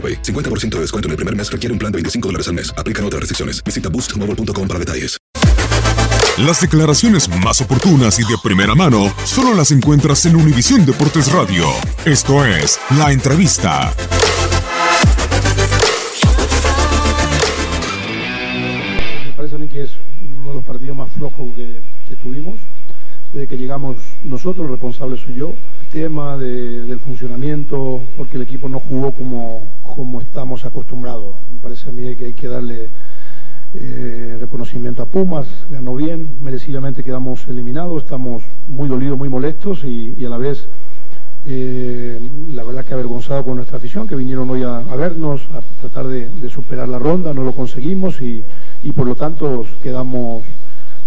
AroPay. 50% de descuento en el primer mes requiere un plan de 25 dólares al mes. Aplican otras restricciones. Visita boostmobile.com para detalles. Las declaraciones más oportunas y de primera mano solo las encuentras en Univisión Deportes Radio. Esto es La Entrevista. Me parece a mí que es uno de los partidos más flojos que, que tuvimos. Desde que llegamos nosotros, el responsable soy yo. El tema de- del funcionamiento, porque el equipo no jugó como, como estamos acostumbrados. Me parece a mí que hay que darle eh, reconocimiento a Pumas, ganó bien, merecidamente quedamos eliminados, estamos muy dolidos, muy molestos y, a la vez eh, la verdad que avergonzado con nuestra afición que vinieron hoy a, a vernos, a tratar de, de superar la ronda, no lo conseguimos y, y por lo tanto quedamos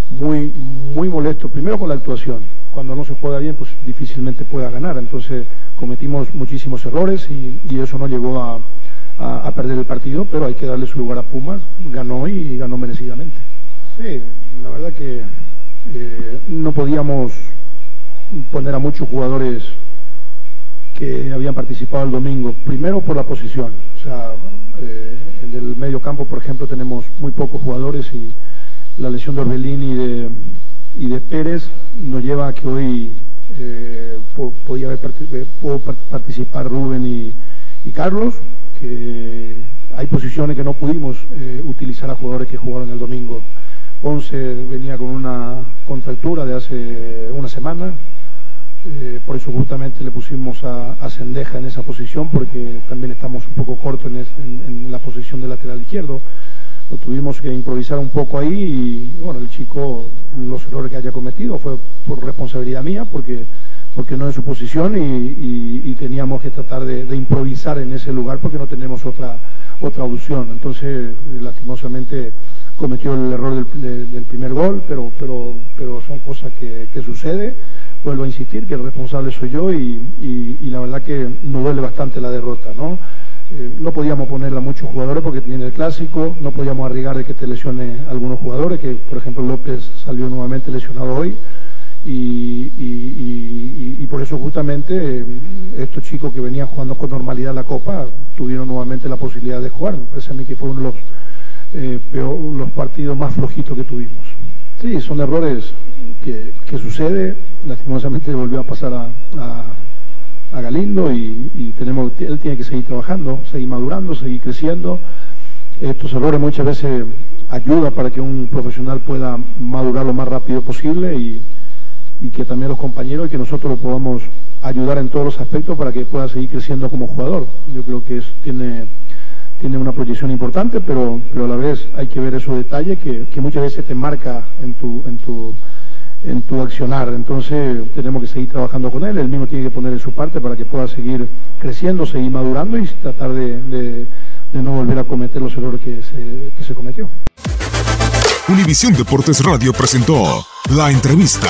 muy, muy molestos, primero con la actuación, cuando no se juega bien pues difícilmente pueda ganar, entonces cometimos muchísimos errores y, eso nos llevó a, perder el partido, pero hay que darle su lugar a Pumas, ganó y ganó merecidamente. Sí, la verdad que eh, no podíamos poner a muchos jugadores que habían participado el domingo, primero por la posición, o sea, eh, en el medio campo, por ejemplo, tenemos muy pocos jugadores y la lesión de Orbelín y de, y de Pérez nos lleva a que hoy eh, podía haber eh, pudo par- participar Rubén y, Carlos, que hay posiciones que no pudimos eh, utilizar a jugadores que jugaron el domingo. Ponce venía con una contractura de hace una semana, eh, por eso justamente le pusimos a, a Sendeja en esa posición, porque también estamos un poco cortos en- en la posición de lateral izquierdo. Lo tuvimos que improvisar un poco ahí y bueno, el chico, los errores que haya cometido fue por responsabilidad mía, porque, porque no es su posición y, teníamos que tratar de, improvisar en ese lugar porque no tenemos otra, otra opción. Entonces, lastimosamente cometió el error del, de- del primer gol, pero, pero, pero son cosas que, que sucede. Vuelvo a insistir que el responsable soy yo y, la verdad que nos duele bastante la derrota, ¿no? Eh, no podíamos ponerle a muchos jugadores porque tiene el clásico, no podíamos arriesgar de que te lesione algunos jugadores, que por ejemplo López salió nuevamente lesionado hoy y por eso justamente eh, estos chicos que venían jugando con normalidad la Copa tuvieron nuevamente la posibilidad de jugar. Me parece a mí que fue uno de los, eh, los partidos más flojitos que tuvimos. Sí, son errores que, que sucede, lastimosamente volvió a pasar a, Galindo y, y tenemos, él tiene que seguir trabajando, seguir madurando, seguir creciendo. Estos errores muchas veces ayudan para que un profesional pueda madurar lo más rápido posible y, y que también los compañeros y que nosotros lo podamos ayudar en todos los aspectos para que pueda seguir creciendo como jugador. Yo creo que tiene, tiene una proyección importante, pero, pero a la vez hay que ver esos detalles que, que muchas veces te marca en tu, en tu en tu accionar. Entonces tenemos que seguir trabajando con él, él mismo tiene que poner en su parte para que pueda seguir creciendo, seguir madurando y tratar de, de, no volver a cometer los errores que se, que se cometió. Univisión Deportes Radio presentó la entrevista.